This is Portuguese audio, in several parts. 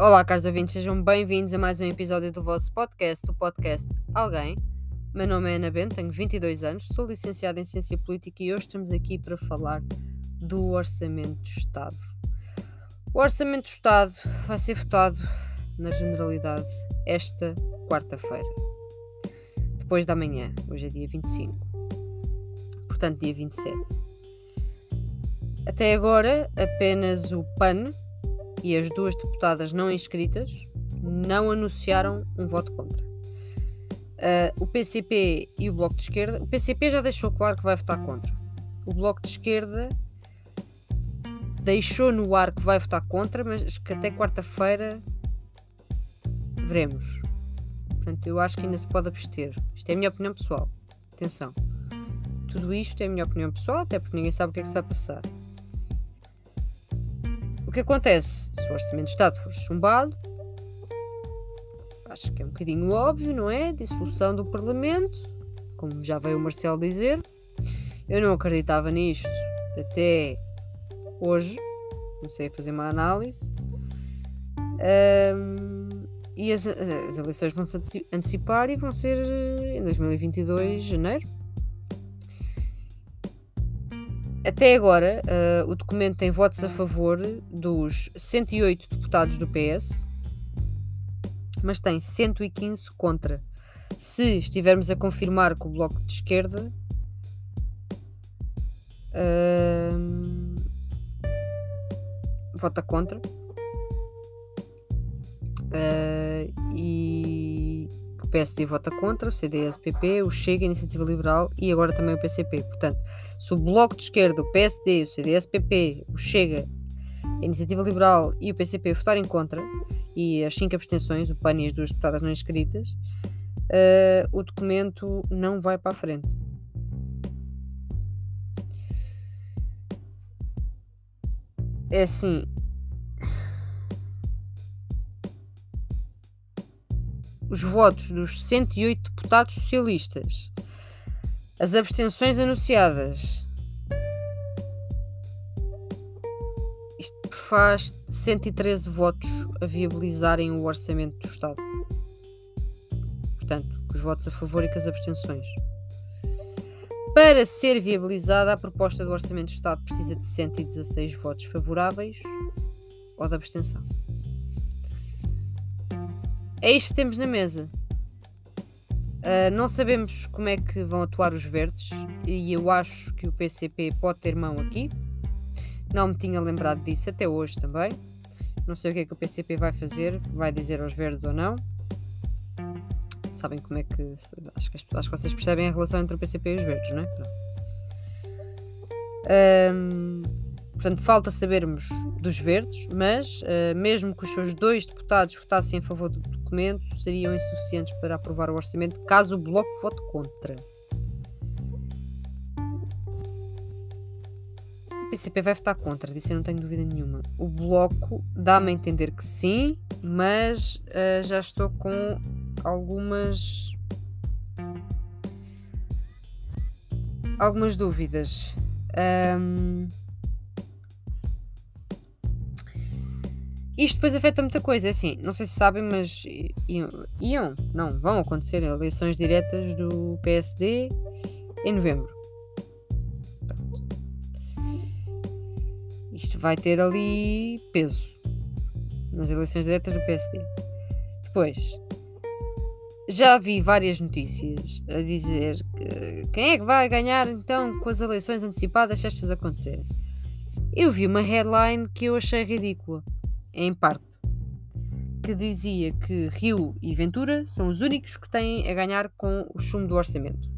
Olá, caros ouvintes, sejam bem-vindos a mais um episódio do vosso podcast, o podcast Alguém. Meu nome é Ana Bento, tenho 22 anos, sou licenciada em Ciência Política e hoje estamos aqui para falar do Orçamento do Estado. O Orçamento do Estado vai ser votado, na generalidade, esta quarta-feira, depois da manhã, hoje é dia 25, portanto, dia 27. Até agora, apenas o PAN, e as duas deputadas não inscritas não anunciaram um voto contra. Uh, o PCP e o Bloco de Esquerda. O PCP já deixou claro que vai votar contra. O Bloco de Esquerda deixou no ar que vai votar contra, mas que até quarta-feira veremos. Portanto, eu acho que ainda se pode abster. Isto é a minha opinião pessoal. Atenção. Tudo isto é a minha opinião pessoal, até porque ninguém sabe o que é que se vai passar. O que acontece? Se o Orçamento de Estado for chumbado, acho que é um bocadinho óbvio, não é? Dissolução do Parlamento, como já veio o Marcelo dizer. Eu não acreditava nisto até hoje. Comecei a fazer uma análise. Um, e as, as eleições vão se antecipar e vão ser em 2022, janeiro. Até agora, uh, o documento tem votos a favor dos 108 deputados do PS, mas tem 115 contra. Se estivermos a confirmar que o Bloco de Esquerda uh, vota contra. Uh, e o PSD vota contra, o CDS-PP, o Chega, a Iniciativa Liberal e agora também o PCP. Portanto, se o Bloco de Esquerda, o PSD, o CDS-PP, o Chega, a Iniciativa Liberal e o PCP votarem contra, e as cinco abstenções, o PAN e as duas deputadas não inscritas, uh, o documento não vai para a frente. É assim. Os votos dos 108 deputados socialistas as abstenções anunciadas. Isto faz 113 votos a viabilizarem o orçamento do Estado. Portanto, com os votos a favor e com as abstenções. Para ser viabilizada, a proposta do Orçamento do Estado precisa de 116 votos favoráveis ou de abstenção. É isto que temos na mesa. Uh, não sabemos como é que vão atuar os verdes e eu acho que o PCP pode ter mão aqui. Não me tinha lembrado disso até hoje também. Não sei o que é que o PCP vai fazer, vai dizer aos verdes ou não. Sabem como é que. Acho que, acho que vocês percebem a relação entre o PCP e os verdes, não é? Um, portanto, falta sabermos dos verdes, mas uh, mesmo que os seus dois deputados votassem em favor do documentos seriam insuficientes para aprovar o orçamento caso o Bloco vote contra. O PCP vai votar contra, disso eu não tenho dúvida nenhuma. O Bloco dá-me a entender que sim, mas uh, já estou com algumas. algumas dúvidas. Um, Isto depois afeta muita coisa, é assim, não sei se sabem, mas iam, não, vão acontecer eleições diretas do PSD em novembro. Pronto. Isto vai ter ali peso nas eleições diretas do PSD. Depois, já vi várias notícias a dizer que, quem é que vai ganhar então com as eleições antecipadas se estas acontecerem. Eu vi uma headline que eu achei ridícula em parte, que dizia que Rio e Ventura são os únicos que têm a ganhar com o chumbo do orçamento.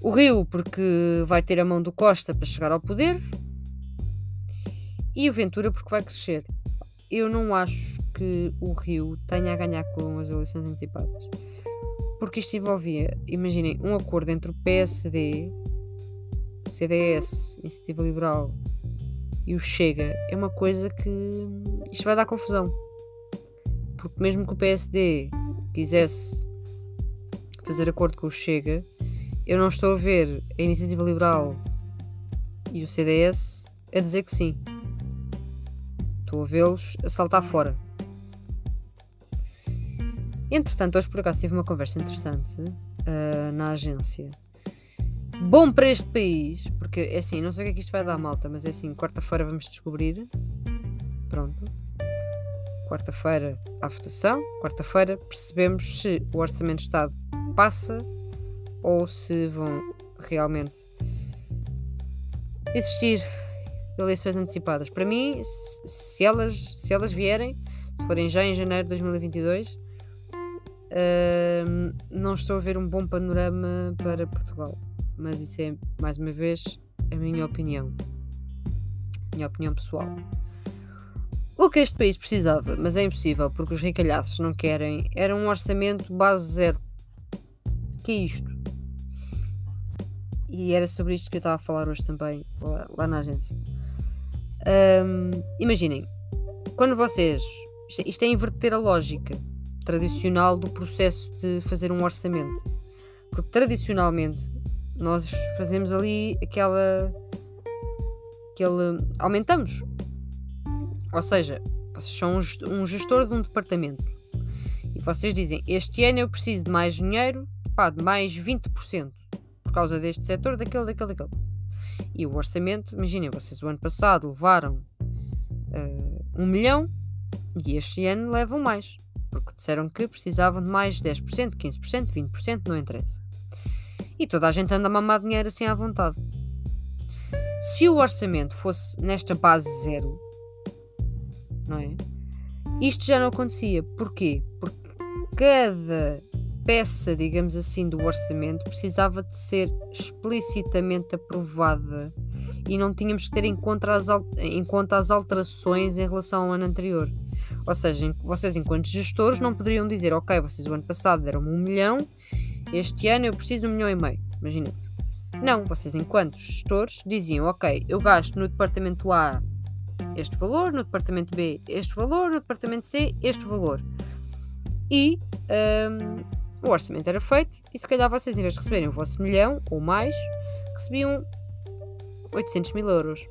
O Rio, porque vai ter a mão do Costa para chegar ao poder, e o Ventura, porque vai crescer. Eu não acho que o Rio tenha a ganhar com as eleições antecipadas. Porque isto envolvia, imaginem, um acordo entre o PSD, CDS, Iniciativa Liberal e o Chega é uma coisa que isto vai dar confusão. Porque mesmo que o PSD quisesse fazer acordo com o Chega, eu não estou a ver a Iniciativa Liberal e o CDS a dizer que sim. estou a vê-los a saltar fora. Entretanto, hoje por acaso tive uma conversa interessante uh, na agência. Bom para este país, porque é assim, não sei o que é que isto vai dar malta, mas é assim, quarta-feira vamos descobrir. Pronto. Quarta-feira há votação. Quarta-feira percebemos se o Orçamento de Estado passa ou se vão realmente existir eleições antecipadas. Para mim, se elas, se elas vierem, se forem já em janeiro de 2022, uh, não estou a ver um bom panorama para Portugal. Mas isso é, mais uma vez, a minha opinião. Minha opinião pessoal. O que este país precisava, mas é impossível porque os ricalhaços não querem, era um orçamento base zero. Que é isto? E era sobre isto que eu estava a falar hoje também, lá, lá na agência. Um, imaginem, quando vocês. Isto é, isto é inverter a lógica tradicional do processo de fazer um orçamento. Porque tradicionalmente nós fazemos ali aquela. aquele. aumentamos. Ou seja, vocês são um gestor de um departamento e vocês dizem: Este ano eu preciso de mais dinheiro, pá, de mais 20% por causa deste setor, daquele, daquele, daquele. E o orçamento, imaginem, vocês o ano passado levaram uh, um milhão e este ano levam mais, porque disseram que precisavam de mais 10%, 15%, 20%, não interessa. E toda a gente anda a mamar dinheiro assim à vontade. Se o orçamento fosse nesta base zero, não é? Isto já não acontecia. Porquê? Porque cada peça, digamos assim, do orçamento precisava de ser explicitamente aprovada e não tínhamos que ter em conta as, em conta as alterações em relação ao ano anterior. Ou seja, vocês, enquanto gestores, não poderiam dizer: Ok, vocês o ano passado deram-me um milhão, este ano eu preciso um milhão e meio. Imaginemos. Não, vocês, enquanto gestores, diziam: Ok, eu gasto no departamento A este valor, no departamento B este valor, no departamento C este valor. E um, o orçamento era feito e se calhar vocês, em vez de receberem o vosso milhão ou mais, recebiam 800 mil euros.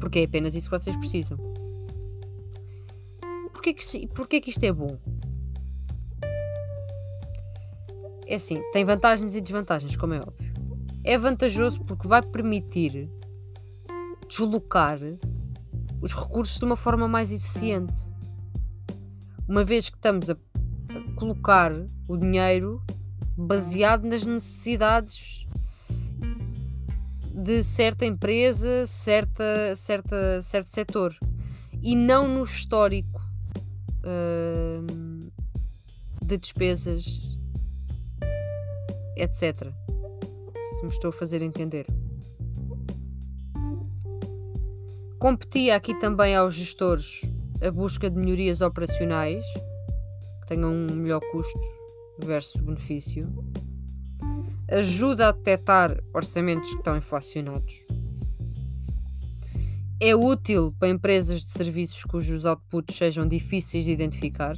Porque é apenas isso que vocês precisam. Porquê que, porquê que isto é bom? É assim, tem vantagens e desvantagens, como é óbvio. É vantajoso porque vai permitir deslocar os recursos de uma forma mais eficiente. Uma vez que estamos a colocar o dinheiro baseado nas necessidades de certa empresa, certa, certa, certo setor e não no histórico uh, de despesas, etc. Se me estou a fazer entender. Competia aqui também aos gestores a busca de melhorias operacionais que tenham um melhor custo versus benefício. Ajuda a detectar orçamentos que estão inflacionados. É útil para empresas de serviços cujos outputs sejam difíceis de identificar,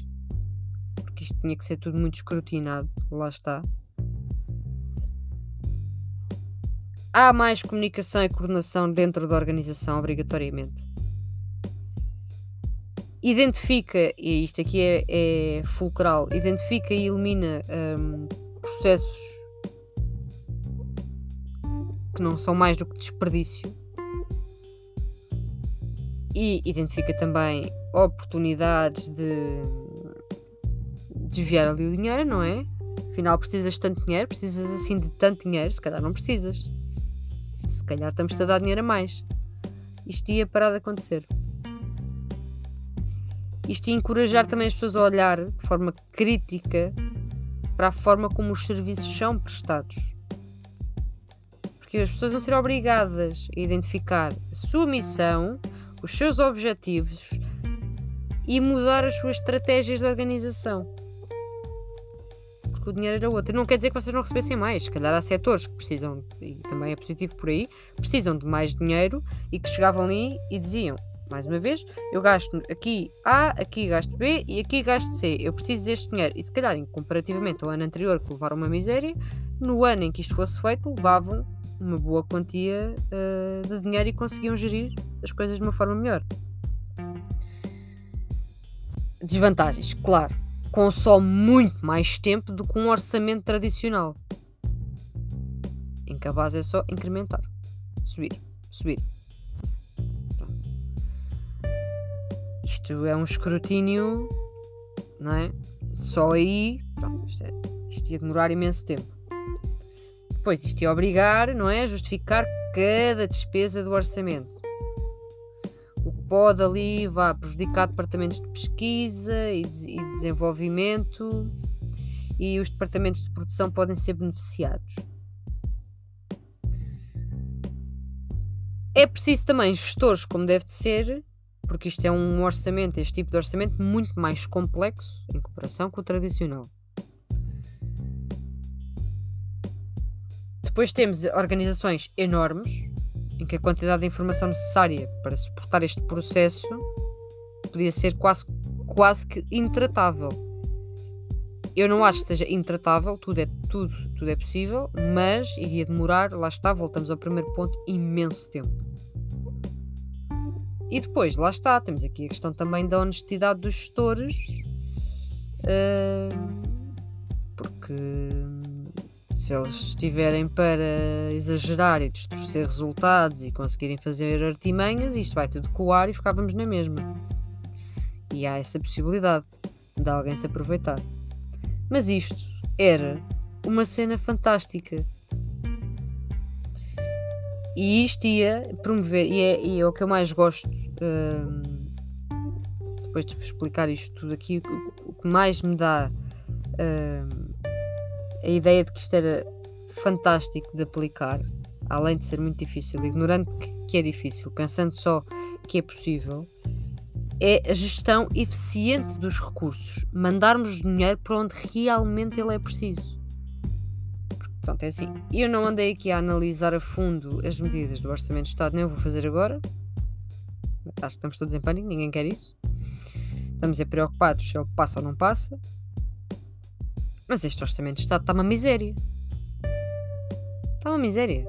porque isto tinha que ser tudo muito escrutinado. Lá está. Há mais comunicação e coordenação dentro da organização, obrigatoriamente. Identifica, e isto aqui é, é fulcral, identifica e elimina um, processos que não são mais do que desperdício. E identifica também oportunidades de desviar ali o dinheiro, não é? Afinal, precisas de tanto dinheiro, precisas assim de tanto dinheiro, se calhar não precisas calhar estamos a dar dinheiro a mais. Isto ia parar de acontecer. Isto ia encorajar também as pessoas a olhar de forma crítica para a forma como os serviços são prestados. Porque as pessoas vão ser obrigadas a identificar a sua missão, os seus objetivos e mudar as suas estratégias de organização o dinheiro era outro. Não quer dizer que vocês não recebessem mais. Se calhar há setores que precisam, e também é positivo por aí, precisam de mais dinheiro e que chegavam ali e diziam: mais uma vez, eu gasto aqui A, aqui gasto B e aqui gasto C. Eu preciso deste dinheiro. E se calhar, comparativamente ao ano anterior, que levaram uma miséria, no ano em que isto fosse feito, levavam uma boa quantia uh, de dinheiro e conseguiam gerir as coisas de uma forma melhor. Desvantagens, claro. Consome muito mais tempo do que um orçamento tradicional. Em base é só incrementar. Subir, subir. Isto é um escrutínio, não é? Só aí, pronto, isto, é, isto ia demorar imenso tempo. Depois, isto ia obrigar, não é? Justificar cada despesa do orçamento. Pode ali vá prejudicar departamentos de pesquisa e, de, e desenvolvimento e os departamentos de produção podem ser beneficiados. É preciso também gestores, como deve de ser, porque isto é um orçamento, este tipo de orçamento, muito mais complexo em comparação com o tradicional. Depois temos organizações enormes, em que a quantidade de informação necessária para suportar este processo podia ser quase, quase que intratável. Eu não acho que seja intratável, tudo é, tudo, tudo é possível, mas iria demorar, lá está, voltamos ao primeiro ponto, imenso tempo. E depois, lá está, temos aqui a questão também da honestidade dos gestores, uh, porque se eles estiverem para exagerar e distorcer resultados e conseguirem fazer artimanhas, isto vai tudo coar e ficávamos na mesma. E há essa possibilidade de alguém se aproveitar. Mas isto era uma cena fantástica. E isto ia promover, e é, e é o que eu mais gosto, uh, depois de explicar isto tudo aqui, o, o que mais me dá uh, a ideia de que isto era fantástico de aplicar, além de ser muito difícil, ignorando que, é difícil, pensando só que é possível, é a gestão eficiente dos recursos. Mandarmos dinheiro para onde realmente ele é preciso. Pronto, é assim. Eu não andei aqui a analisar a fundo as medidas do Orçamento de Estado, nem eu vou fazer agora. Acho que estamos todos em pânico, ninguém quer isso. Estamos é preocupados se ele passa ou não passa. Mas este Orçamento de Estado está uma miséria. Está uma miséria.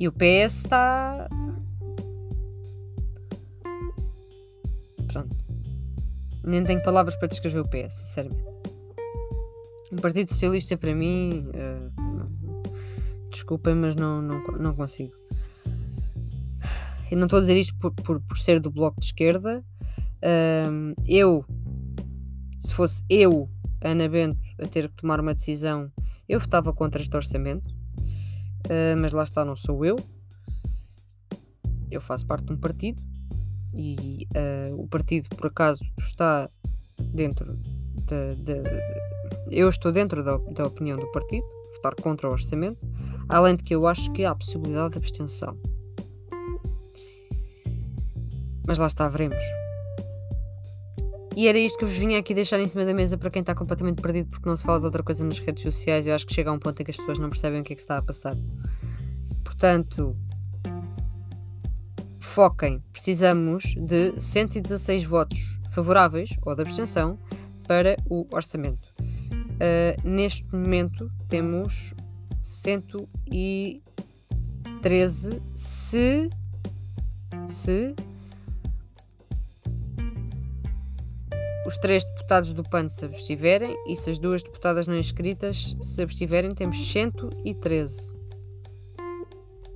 E o PS está. Pronto. Nem tenho palavras para descrever o PS, sinceramente. O Partido Socialista, para mim, uh, desculpem, mas não, não, não consigo. Eu não estou a dizer isto por, por, por ser do Bloco de Esquerda. Uh, eu, se fosse eu, Ana Bento, a ter que tomar uma decisão, eu votava contra este orçamento. Uh, mas lá está, não sou eu. Eu faço parte de um partido e uh, o partido, por acaso, está dentro de, de, eu estou dentro da, da opinião do partido, votar contra o orçamento, além de que eu acho que há possibilidade de abstenção. Mas lá está, veremos. E era isto que vos vinha aqui deixar em cima da mesa para quem está completamente perdido porque não se fala de outra coisa nas redes sociais. Eu acho que chega a um ponto em que as pessoas não percebem o que é que está a passar. Portanto, foquem. Precisamos de 116 votos favoráveis ou de abstenção para o orçamento. Uh, neste momento temos 113 se se os três deputados do PAN se abstiverem e se as duas deputadas não inscritas se abstiverem, temos 113.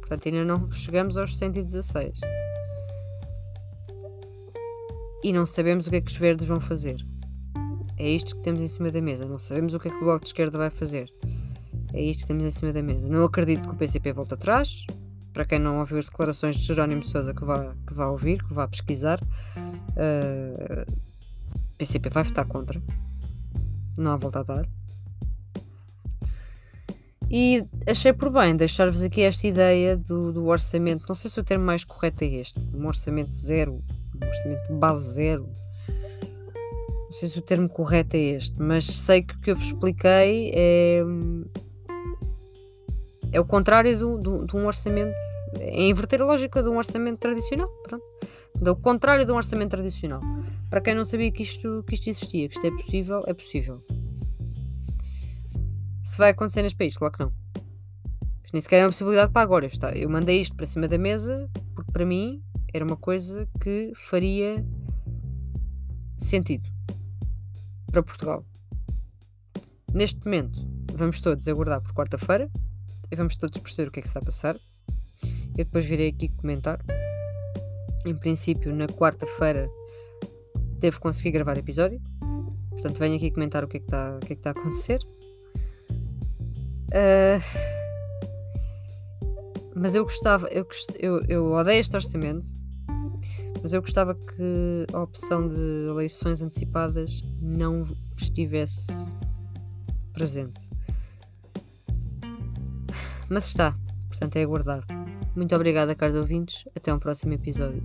Portanto, ainda não chegamos aos 116. E não sabemos o que é que os verdes vão fazer. É isto que temos em cima da mesa. Não sabemos o que é que o Bloco de Esquerda vai fazer. É isto que temos em cima da mesa. Não acredito que o PCP volte atrás. Para quem não ouviu as declarações de Jerónimo Sousa, que vá, que vá ouvir, que vá pesquisar, uh, PCP vai votar contra. Não há volta a dar. E achei por bem deixar-vos aqui esta ideia do, do, orçamento. Não sei se o termo mais correto é este: um orçamento zero, um orçamento base zero não sei se o termo correto é este, mas sei que o que eu vos expliquei é, é o contrário do, do, de um orçamento. É inverter a lógica de um orçamento tradicional. Pronto. É o contrário de um orçamento tradicional. Para quem não sabia que isto, que isto existia, que isto é possível, é possível. Se vai acontecer neste país, claro que não. Mas nem sequer é uma possibilidade para agora. Eu mandei isto para cima da mesa porque para mim era uma coisa que faria sentido para Portugal. Neste momento, vamos todos aguardar por quarta-feira e vamos todos perceber o que é que está a passar. Eu depois virei aqui comentar. Em princípio, na quarta-feira devo conseguir gravar episódio. Portanto, venho aqui comentar o que é que está, é está a acontecer. Uh, mas eu gostava, eu, eu, eu odeio este orçamento, mas eu gostava que a opção de eleições antecipadas não estivesse presente. Mas está, portanto é aguardar. Muito obrigada, caros ouvintes. Até um próximo episódio.